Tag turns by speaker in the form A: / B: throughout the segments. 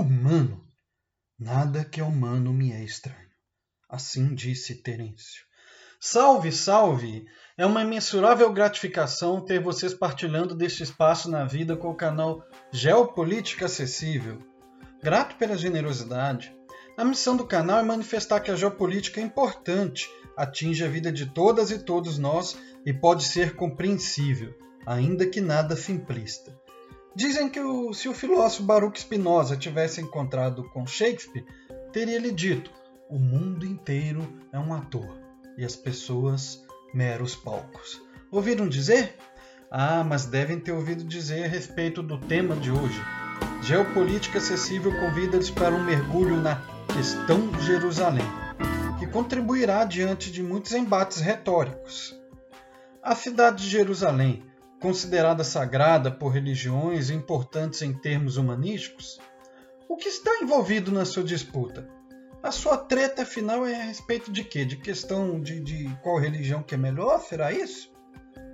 A: humano. Nada que é humano me é estranho. Assim disse Terêncio. Salve, salve! É uma imensurável gratificação ter vocês partilhando deste espaço na vida com o canal Geopolítica Acessível. Grato pela generosidade. A missão do canal é manifestar que a geopolítica é importante, atinge a vida de todas e todos nós e pode ser compreensível, ainda que nada simplista. Dizem que o, se o filósofo Baruch Spinoza tivesse encontrado com Shakespeare, teria lhe dito: o mundo inteiro é um ator e as pessoas meros palcos. Ouviram dizer? Ah, mas devem ter ouvido dizer a respeito do tema de hoje. Geopolítica Acessível convida-lhes para um mergulho na questão Jerusalém, que contribuirá diante de muitos embates retóricos. A cidade de Jerusalém, considerada sagrada por religiões importantes em termos humanísticos, o que está envolvido na sua disputa? A sua treta final é a respeito de quê? De questão de, de qual religião que é melhor? Será isso?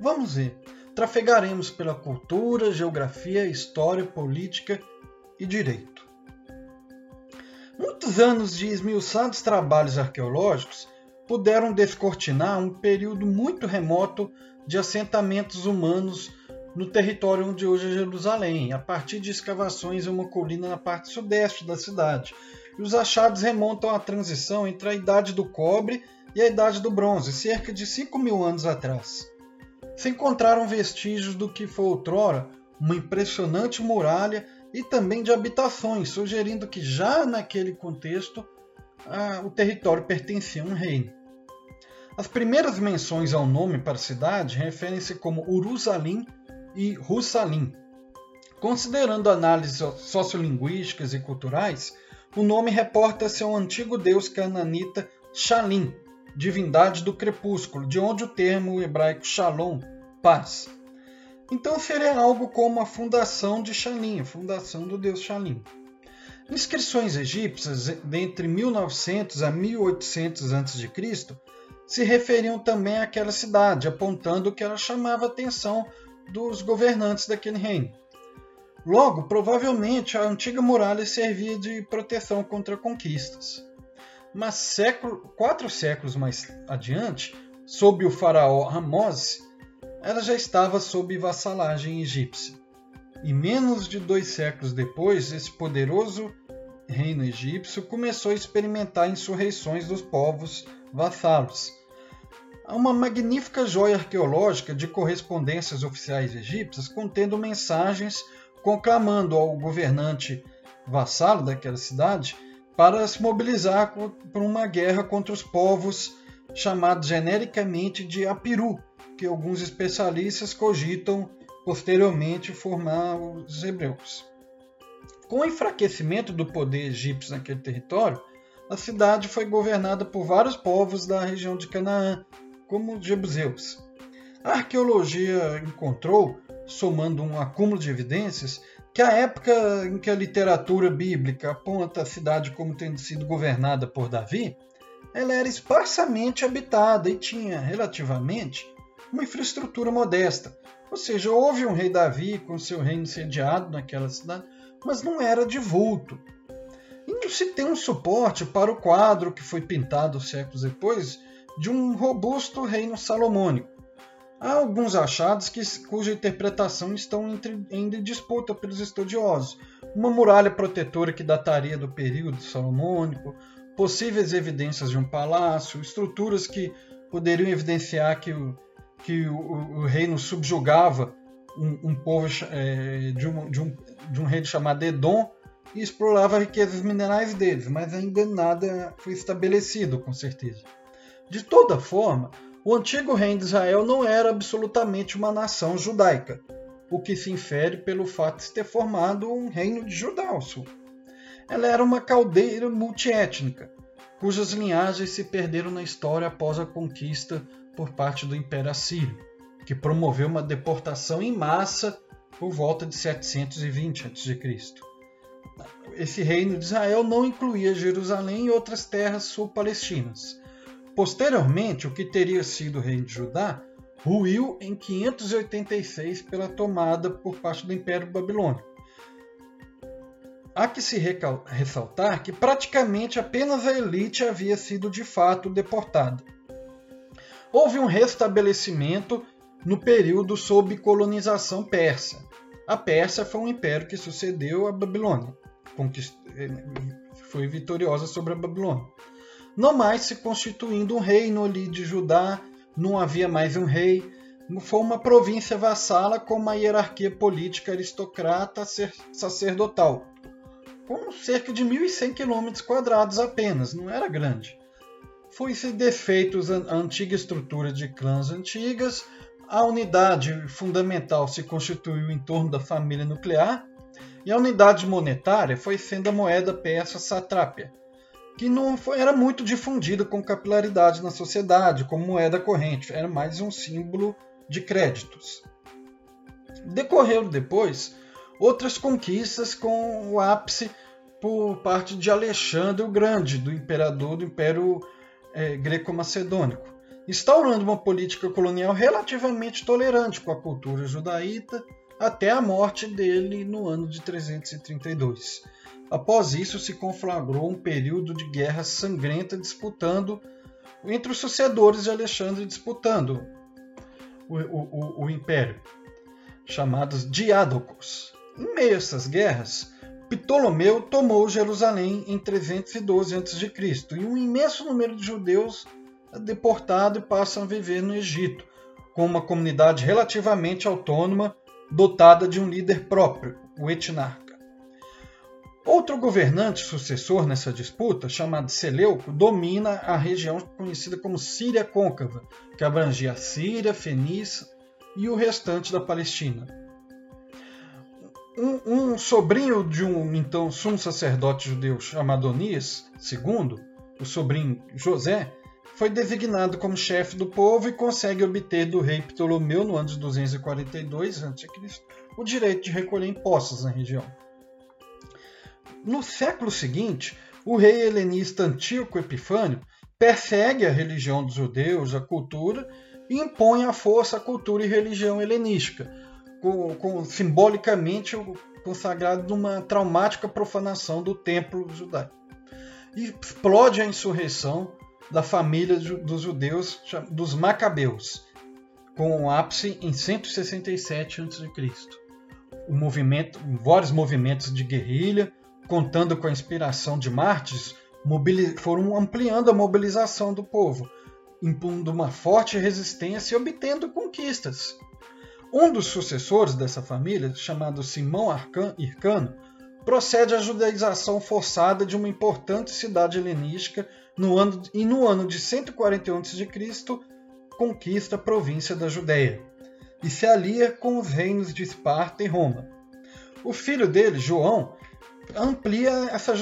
A: Vamos ver. Trafegaremos pela cultura, geografia, história, política e direito. Muitos anos de esmiuçados trabalhos arqueológicos puderam descortinar um período muito remoto de assentamentos humanos no território onde hoje é Jerusalém, a partir de escavações em uma colina na parte sudeste da cidade, e os achados remontam à transição entre a Idade do Cobre e a Idade do Bronze, cerca de 5 mil anos atrás. Se encontraram vestígios do que foi outrora uma impressionante muralha e também de habitações, sugerindo que já naquele contexto o território pertencia a um reino. As primeiras menções ao nome para a cidade referem-se como Urusalim e Russalim. Considerando análises sociolinguísticas e culturais, o nome reporta-se ao antigo deus cananita Shalim, divindade do crepúsculo, de onde o termo hebraico Shalom, paz. Então seria algo como a fundação de Shalim, a fundação do deus Shalim. Inscrições egípcias entre 1900 a 1800 a.C. se referiam também àquela cidade, apontando que ela chamava a atenção dos governantes daquele reino. Logo, provavelmente a antiga muralha servia de proteção contra conquistas. Mas século, quatro séculos mais adiante, sob o faraó Ramose, ela já estava sob vassalagem egípcia. E menos de dois séculos depois, esse poderoso reino egípcio começou a experimentar insurreições dos povos vassalos. Há uma magnífica joia arqueológica de correspondências oficiais egípcias contendo mensagens conclamando ao governante vassalo daquela cidade para se mobilizar por uma guerra contra os povos chamados genericamente de Apiru, que alguns especialistas cogitam posteriormente formar os hebreus. Com o enfraquecimento do poder egípcio naquele território, a cidade foi governada por vários povos da região de Canaã, como os jebuseus. A arqueologia encontrou somando um acúmulo de evidências, que a época em que a literatura bíblica aponta a cidade como tendo sido governada por Davi, ela era esparsamente habitada e tinha, relativamente, uma infraestrutura modesta. Ou seja, houve um rei Davi com seu reino sediado naquela cidade, mas não era de vulto. Se tem um suporte para o quadro que foi pintado séculos depois de um robusto reino salomônico. Há alguns achados que, cuja interpretação estão entre, em disputa pelos estudiosos. Uma muralha protetora que dataria do período salomônico, possíveis evidências de um palácio, estruturas que poderiam evidenciar que o, que o, o reino subjugava um, um povo é, de, um, de, um, de um reino chamado Edom e explorava riquezas minerais deles, mas ainda nada foi estabelecido, com certeza. De toda forma, o antigo reino de Israel não era absolutamente uma nação judaica, o que se infere pelo fato de ter formado um reino de Judá ao sul. Ela era uma caldeira multiétnica, cujas linhagens se perderam na história após a conquista por parte do Império Assírio, que promoveu uma deportação em massa por volta de 720 a.C. Esse reino de Israel não incluía Jerusalém e outras terras sul-palestinas, Posteriormente, o que teria sido o reino de Judá ruiu em 586 pela tomada por parte do Império Babilônico. há que se ressaltar que praticamente apenas a elite havia sido de fato deportada. Houve um restabelecimento no período sob colonização persa. A Pérsia foi um império que sucedeu à Babilônia, foi vitoriosa sobre a Babilônia. Não mais se constituindo um reino ali de Judá, não havia mais um rei, foi uma província vassala com uma hierarquia política aristocrata sacerdotal, com cerca de 1.100 km quadrados apenas, não era grande. Foi-se defeitos a antiga estrutura de clãs antigas, a unidade fundamental se constituiu em torno da família nuclear, e a unidade monetária foi sendo a moeda persa satrápia, que não foi, era muito difundida com capilaridade na sociedade como moeda corrente, era mais um símbolo de créditos. Decorreram depois outras conquistas com o ápice por parte de Alexandre o Grande, do imperador do Império é, Greco-Macedônico, instaurando uma política colonial relativamente tolerante com a cultura judaíta até a morte dele no ano de 332. Após isso, se conflagrou um período de guerra sangrenta disputando entre os sucedores de Alexandre disputando o, o, o império, chamados Diádocos. Em meio a essas guerras, Ptolomeu tomou Jerusalém em 312 a.C. e um imenso número de judeus deportado e passam a viver no Egito, com uma comunidade relativamente autônoma, dotada de um líder próprio, o etnarca. Outro governante sucessor nessa disputa, chamado Seleuco, domina a região conhecida como Síria Côncava, que abrangia a Síria, Fenícia e o restante da Palestina. Um, um, sobrinho de um então sumo sacerdote judeu chamado Onias II, o sobrinho José, foi designado como chefe do povo e consegue obter do rei Ptolomeu, no ano de 242 a.C., o direito de recolher impostos na região. No século seguinte, o rei helenista Antíoco Epifânio persegue a religião dos judeus, a cultura, e impõe à força a cultura e religião helenística, com, com, simbolicamente consagrado numa traumática profanação do templo judaico. Explode a insurreição da família dos judeus dos Macabeus, com o ápice em 167 a.C. O movimento, vários movimentos de guerrilha, contando com a inspiração de mártires, foram ampliando a mobilização do povo, impondo uma forte resistência e obtendo conquistas. Um dos sucessores dessa família, chamado Simão Hircano, procede à judaização forçada de uma importante cidade helenística no ano, e no ano de 141 a.C. conquista a província da Judéia e se alia com os reinos de Esparta e Roma. O filho dele, João, amplia essa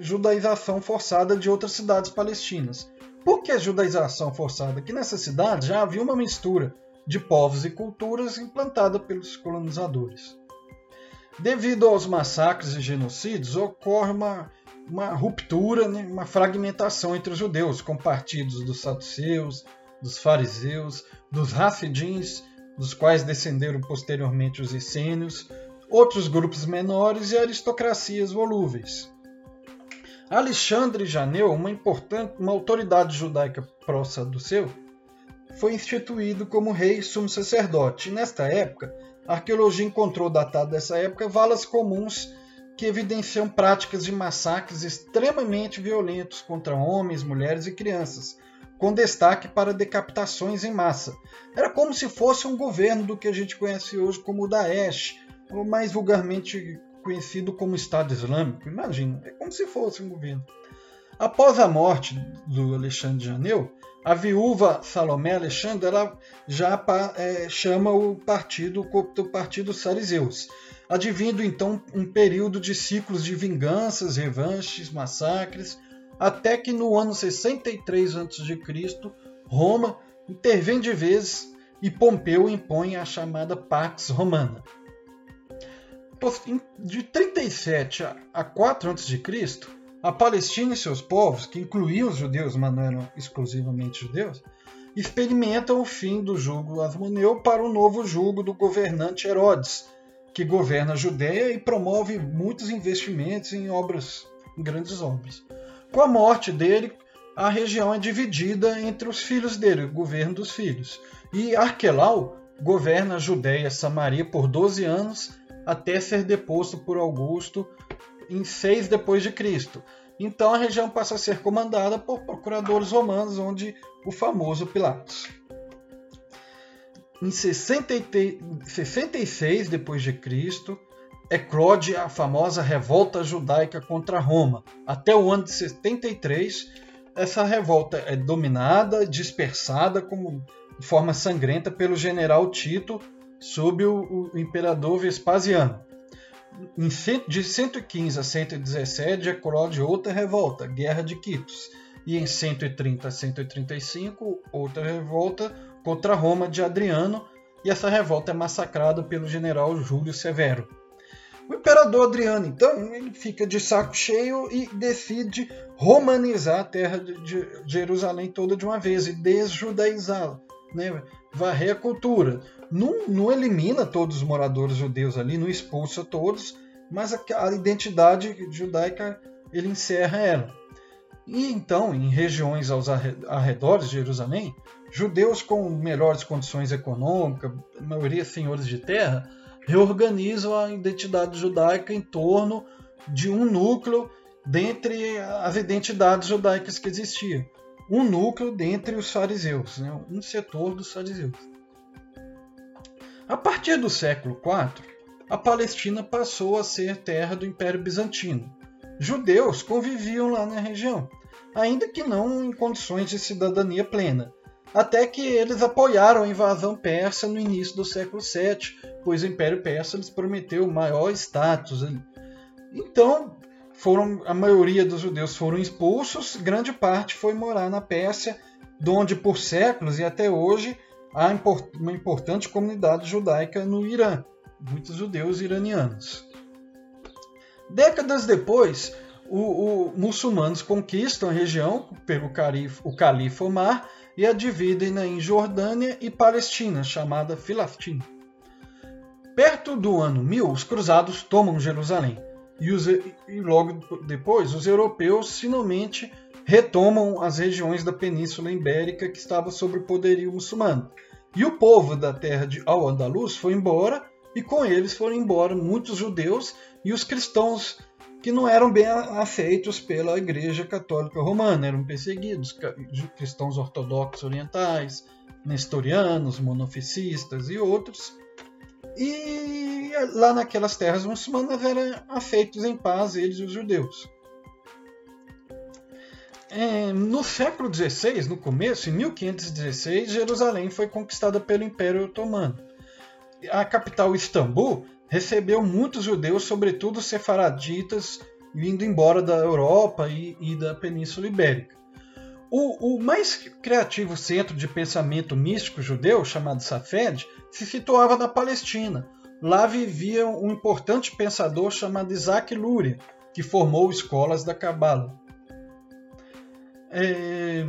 A: judaização forçada de outras cidades palestinas. Por que judaização forçada? Que nessa cidade já havia uma mistura de povos e culturas implantada pelos colonizadores. Devido aos massacres e genocídios, ocorre uma, uma ruptura, né, uma fragmentação entre os judeus, com partidos dos saduceus, dos fariseus, dos rafidins, dos quais descenderam posteriormente os essênios, outros grupos menores e aristocracias volúveis. Alexandre Janeu, uma importante, uma autoridade judaica pró-saduceu, foi instituído como rei sumo sacerdote. Nesta época, a arqueologia encontrou datado dessa época valas comuns que evidenciam práticas de massacres extremamente violentos contra homens, mulheres e crianças, com destaque para decapitações em massa. Era como se fosse um governo do que a gente conhece hoje como o Daesh, ou mais vulgarmente conhecido como Estado Islâmico. Imagina, é como se fosse um governo. Após a morte do Alexandre de Janeu, a viúva Salomé Alexandre ela já é, chama o partido o partido Sarizeus, advindo então um período de ciclos de vinganças, revanches, massacres, até que no ano 63 a.C., Roma intervém de vez e Pompeu impõe a chamada Pax Romana de 37 a 4 a.C., a Palestina e seus povos, que incluíam os judeus, mas não eram exclusivamente judeus, experimentam o fim do jugo asmoneu para o novo jugo do governante Herodes, que governa a Judéia e promove muitos investimentos em obras, em grandes obras. Com a morte dele, a região é dividida entre os filhos dele, o governo dos filhos. E Arquelau governa a Judéia Samaria por 12 anos até ser deposto por Augusto em 6 depois de Cristo. Então a região passa a ser comandada por procuradores romanos, onde o famoso Pilatos. Em 66 depois de Cristo, eclode a famosa revolta judaica contra Roma. Até o ano de 73, essa revolta é dominada, dispersada como de forma sangrenta pelo general Tito sob o, o imperador Vespasiano. De 115 a 117 eclode outra revolta, Guerra de Quitos, e em 130 a 135 outra revolta contra Roma de Adriano, e essa revolta é massacrada pelo general Júlio Severo. O imperador Adriano, então, ele fica de saco cheio e decide romanizar a terra de Jerusalém toda de uma vez e desjudaizá-la, né? varrer a cultura. Não, não, elimina todos os moradores judeus ali, não expulsa todos, mas a, a identidade judaica ele encerra ela. E então, em regiões aos arredores de Jerusalém, judeus com melhores condições econômicas, maioria senhores de terra, reorganizam a identidade judaica em torno de um núcleo dentre as identidades judaicas que existiam. Um núcleo dentre os fariseus, né? um setor dos fariseus. A partir do século IV, a Palestina passou a ser terra do Império Bizantino judeus conviviam lá na região, ainda que não em condições de cidadania plena. Até que eles apoiaram a invasão persa no início do século VII, pois o Império Persa lhes prometeu maior status. Então, foram, a maioria dos judeus foram expulsos, grande parte foi morar na Pérsia, onde por séculos e até hoje há uma importante comunidade judaica no Irã, muitos judeus iranianos. Décadas depois, os muçulmanos conquistam a região pelo calif, o califa Omar e a dividem em Jordânia e Palestina, chamada Filastina. Perto do ano 1000, os cruzados tomam Jerusalém e, os, e logo depois os europeus finalmente retomam as regiões da Península Ibérica que estavam sob o poderio muçulmano. E o povo da terra de Al-Andalus foi embora e com eles foram embora muitos judeus e os cristãos que não eram bem aceitos pela Igreja Católica Romana, eram perseguidos, cristãos ortodoxos orientais, nestorianos, monofiscistas e outros. E lá naquelas terras muçulmanas eram aceitos em paz eles os judeus. É, no século XVI, no começo, em 1516, Jerusalém foi conquistada pelo Império Otomano a capital Istambul recebeu muitos judeus, sobretudo sefaraditas, vindo embora da Europa e, e da Península Ibérica. O, o, mais criativo centro de pensamento místico judeu, chamado Safed, se situava na Palestina. Lá vivia um importante pensador chamado Isaac Luria, que formou escolas da Cabala. É,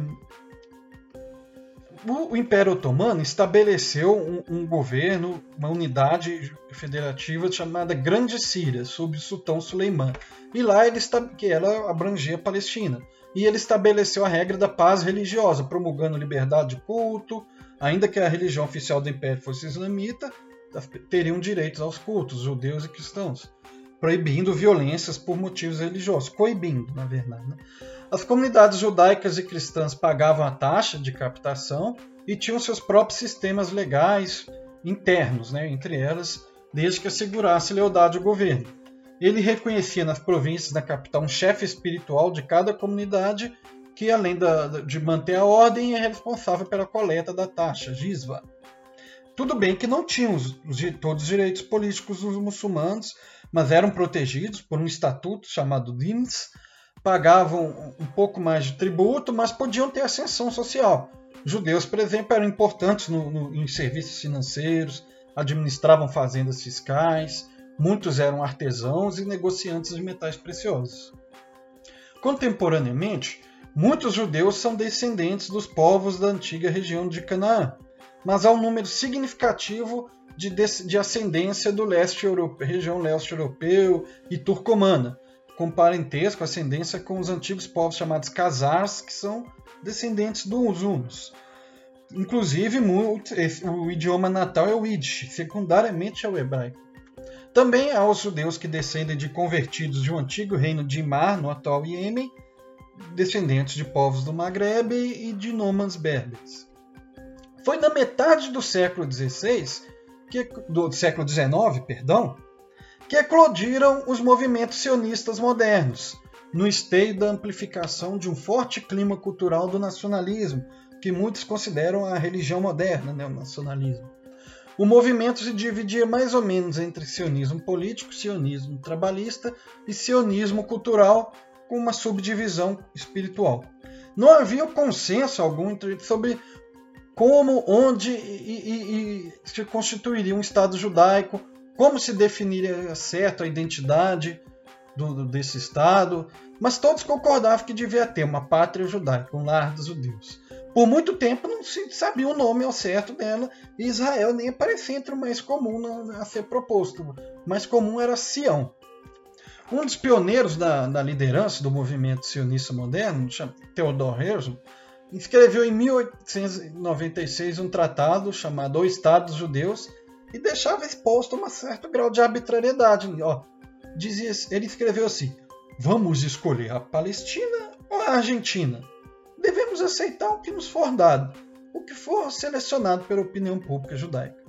A: o Império Otomano estabeleceu um, um, governo, uma unidade federativa chamada Grande Síria, sob o sultão Suleiman. E lá ele que ela abrangia a Palestina. E ele estabeleceu a regra da paz religiosa, promulgando liberdade de culto, ainda que a religião oficial do Império fosse islamita, teriam direitos aos cultos, judeus e cristãos, proibindo violências por motivos religiosos, coibindo, na verdade. Né? As comunidades judaicas e cristãs pagavam a taxa de captação e tinham seus próprios sistemas legais internos, né, entre elas, desde que assegurasse lealdade ao governo. Ele reconhecia nas províncias da capital um chefe espiritual de cada comunidade que, além da, de manter a ordem, é responsável pela coleta da taxa, Gisva. Tudo bem que não tinham os, os, todos os direitos políticos dos muçulmanos, mas eram protegidos por um estatuto chamado Dins, pagavam um pouco mais de tributo, mas podiam ter ascensão social. Judeus, por exemplo, eram importantes no, no, em serviços financeiros, administravam fazendas fiscais, muitos eram artesãos e negociantes de metais preciosos. Contemporaneamente, muitos judeus são descendentes dos povos da antiga região de Canaã, mas há um número significativo de, de ascendência do leste europeu, região leste europeu e turcomana, com parentesco, ascendência com os antigos povos chamados Khazars, que são descendentes dos hunos. Inclusive, o idioma natal é o Yiddish, secundariamente é o hebraico. Também há os judeus que descendem de convertidos de um antigo reino de Imar, no atual Iêmen, descendentes de povos do Maghreb e de nômades berberes. Foi na metade do século XVI, que, do século XIX, perdão, que eclodiram os movimentos sionistas modernos, no esteio da amplificação de um forte clima cultural do nacionalismo, que muitos consideram a religião moderna, né, o nacionalismo. O movimento se dividia mais ou menos entre sionismo político, sionismo trabalhista e sionismo cultural, com uma subdivisão espiritual. Não havia consenso algum sobre como, onde e, e, e se constituiria um Estado judaico, como se definiria certo a identidade do, desse Estado, mas todos concordavam que devia ter uma pátria judaica, um lar dos judeus. Por muito tempo não se sabia o nome ao certo dela e Israel nem aparecia entre o mais comum a ser proposto. O mais comum era Sião. Um dos pioneiros da, da liderança do movimento sionista moderno, Theodor Herzl, escreveu em 1896 um tratado chamado O Estado dos Judeus e deixava exposto um certo grau de arbitrariedade. Ó, dizia, ele escreveu assim: Vamos escolher a Palestina ou a Argentina? devemos aceitar o que nos for dado, o que for selecionado pela opinião pública judaica.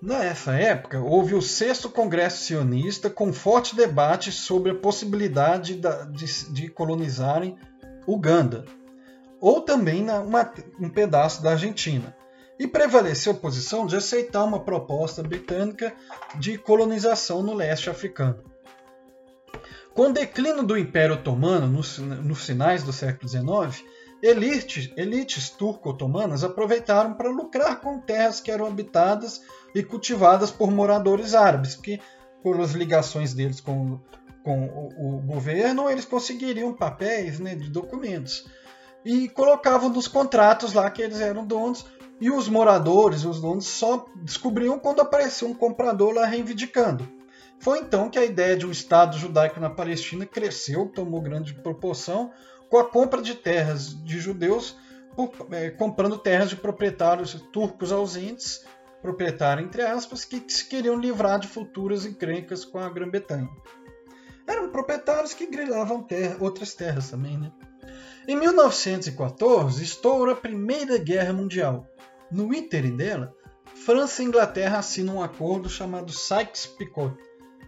A: Nessa época, houve o sexto Congresso Sionista com forte debate sobre a possibilidade de, de colonizarem Uganda, ou também uma, um pedaço da Argentina, e prevaleceu a posição de aceitar uma proposta britânica de colonização no leste africano. Com o declínio do Império Otomano nos, nos finais do século XIX, elites, elites turco-otomanas aproveitaram para lucrar com terras que eram habitadas e cultivadas por moradores árabes, que, pelas ligações deles com, com o, o governo, eles conseguiriam papéis né, de documentos. E colocavam nos contratos lá que eles eram donos, e os moradores, os donos, só descobriam quando aparecia um comprador lá reivindicando. Foi então que a ideia de um Estado judaico na Palestina cresceu, tomou grande proporção, com a compra de terras de judeus, é, comprando terras de proprietários turcos ausentes, proprietário entre aspas, que se queriam livrar de futuras encrencas com a Grã-Bretanha. Eram proprietários que grilavam terra, outras terras também. Né? Em 1914, estoura a Primeira Guerra Mundial. No ínterim dela, França e Inglaterra assinam um acordo chamado Sykes-Picot,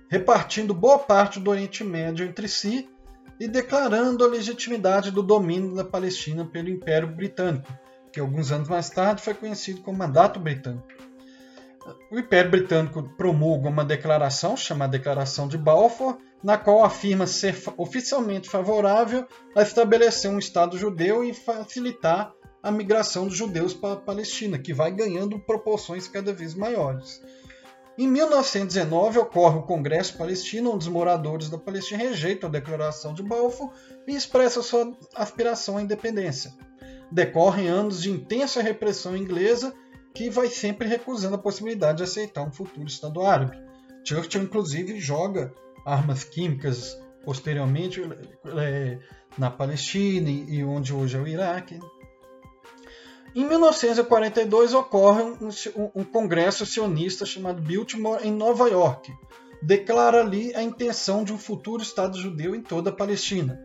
A: repartindo boa parte do Oriente Médio entre si e declarando a legitimidade do domínio da Palestina pelo Império Britânico, que alguns anos mais tarde foi conhecido como Mandato Britânico. O Império Britânico promulga uma declaração chamada Declaração de Balfour, na qual afirma ser oficialmente favorável a estabelecer um Estado judeu e facilitar a migração dos judeus para a Palestina, que vai ganhando proporções cada vez maiores. Em 1919 ocorre o Congresso Palestino, onde os moradores da Palestina rejeitam a Declaração de Balfour e expressam sua aspiração à independência. Decorrem anos de intensa repressão inglesa que vai sempre recusando a possibilidade de aceitar um futuro Estado árabe. Churchill, inclusive, joga armas químicas posteriormente é, na Palestina e onde hoje é o Iraque. Em 1942 ocorre um, um, um, congresso sionista chamado Biltmore em Nova York. Declara ali a intenção de um futuro Estado judeu em toda a Palestina.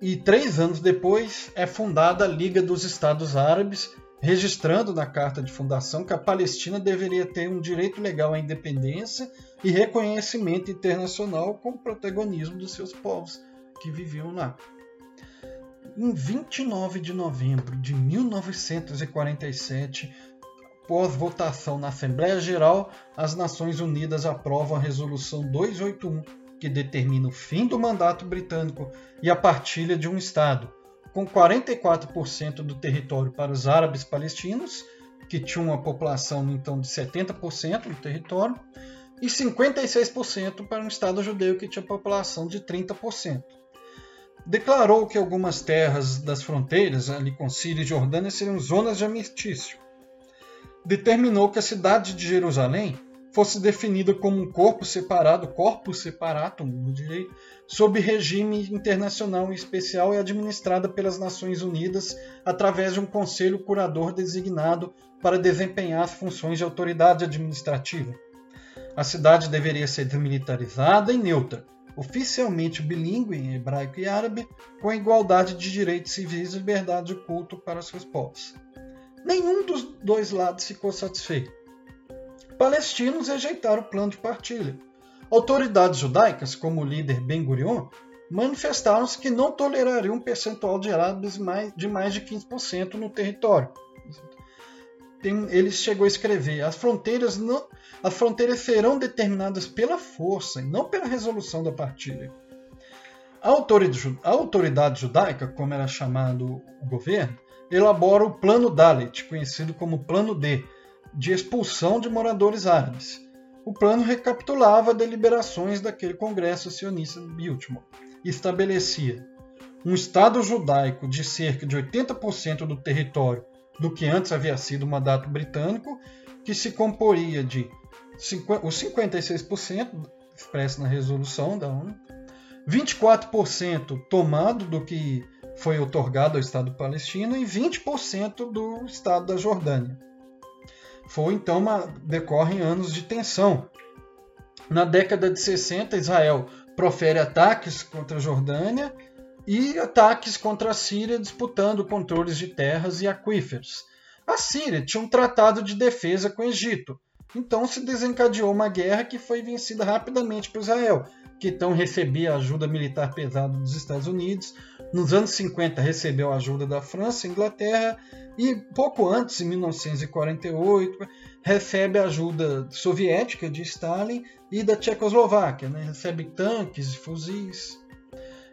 A: E três anos depois é fundada a Liga dos Estados Árabes, registrando na carta de fundação que a Palestina deveria ter um direito legal à independência e reconhecimento internacional com o protagonismo dos seus povos que viviam lá. Em 29 de novembro de 1947, após votação na Assembleia Geral, as Nações Unidas aprovam a Resolução 281, que determina o fim do mandato britânico e a partilha de um Estado, com 44% do território para os árabes palestinos, que tinham uma população então de 70% do território, e 56% para um Estado judeu que tinha população de 30% declarou que algumas terras das fronteiras, ali com Síria e Jordânia, seriam zonas de armistício. determinou que a cidade de Jerusalém fosse definida como um corpo separado, corpus separatum no direito, sob regime internacional especial e administrada pelas Nações Unidas através de um conselho curador designado para desempenhar as funções de autoridade administrativa. A cidade deveria ser desmilitarizada e neutra, oficialmente bilíngue em hebraico e árabe, com igualdade de direitos civis e liberdade de culto para seus povos. Nenhum dos dois lados ficou satisfeito. Palestinos rejeitaram o plano de partilha. Autoridades judaicas, como o líder Ben Gurion, manifestaram-se que não tolerariam um percentual de árabes de mais de 15% no território. Ele chegou a escrever: as fronteiras não, as fronteiras serão determinadas pela força e não pela resolução da partilha. A autoridade judaica, como era chamado o governo, elabora o Plano Dalit, conhecido como Plano D, de expulsão de moradores árabes. O plano recapitulava deliberações daquele Congresso sionista de Biltmore e estabelecia um Estado judaico de cerca de 80% do território do que antes havia sido mandato britânico, que se comporia de os 56% expresso na resolução da ONU, 24% tomado do que foi otorgado ao Estado palestino e 20% do Estado da Jordânia. Foi então uma decorrem anos de tensão. Na década de 60, Israel profere ataques contra a Jordânia e ataques contra a Síria disputando controles de terras e aquíferos. A Síria tinha um tratado de defesa com o Egito, então se desencadeou uma guerra que foi vencida rapidamente por Israel, que então recebia ajuda militar pesada dos Estados Unidos. Nos anos 50 recebeu ajuda da França, Inglaterra e pouco antes, em 1948, recebe ajuda soviética de Stalin e da Tchecoslováquia, né? recebe tanques e fuzis.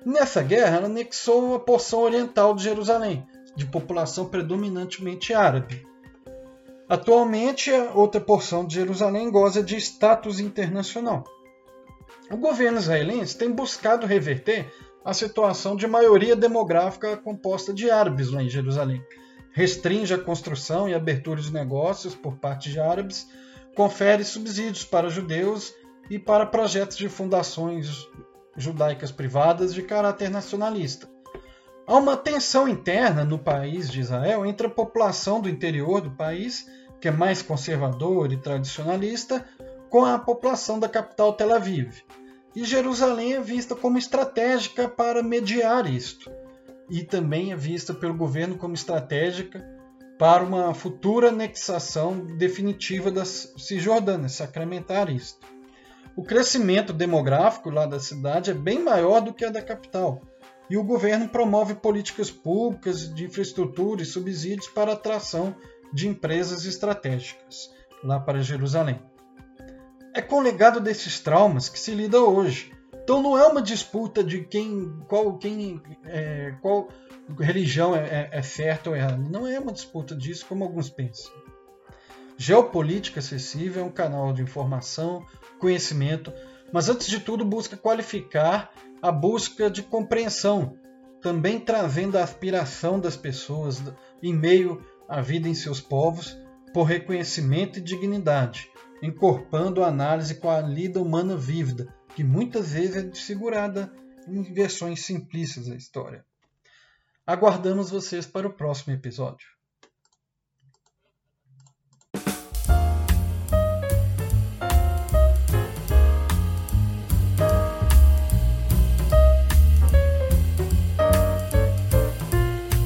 A: Nessa guerra, ela anexou a porção oriental de Jerusalém, de população predominantemente árabe. Atualmente, outra porção de Jerusalém goza de status internacional. O governo israelense tem buscado reverter a situação de maioria demográfica composta de árabes lá em Jerusalém. Restringe a construção e abertura de negócios por parte de árabes, confere subsídios para judeus e para projetos de fundações judaicas privadas de caráter nacionalista. Há uma tensão interna no país de Israel entre a população do interior do país, que é mais conservadora e tradicionalista, com a população da capital Tel Aviv e Jerusalém é vista como estratégica para mediar isto, e também é vista pelo governo como estratégica para uma futura anexação definitiva da Cisjordânia, sacramentar isto. O crescimento demográfico lá da cidade é bem maior do que a da capital, e o governo promove políticas públicas de infraestrutura e subsídios para atração de empresas estratégicas lá para Jerusalém. É com o legado desses traumas que se lida hoje. Então não é uma disputa de quem, qual, quem, é, qual religião é, é, é certa ou errada. Não é uma disputa disso como alguns pensam. Geopolítica Acessível é um canal de informação, conhecimento, mas antes de tudo busca qualificar a busca de compreensão, também trazendo a aspiração das pessoas em meio à vida em seus povos por reconhecimento e dignidade, encorpando a análise com a lida humana vívida, que muitas vezes é desfigurada em versões simplistas da história. Aguardamos vocês para o próximo episódio.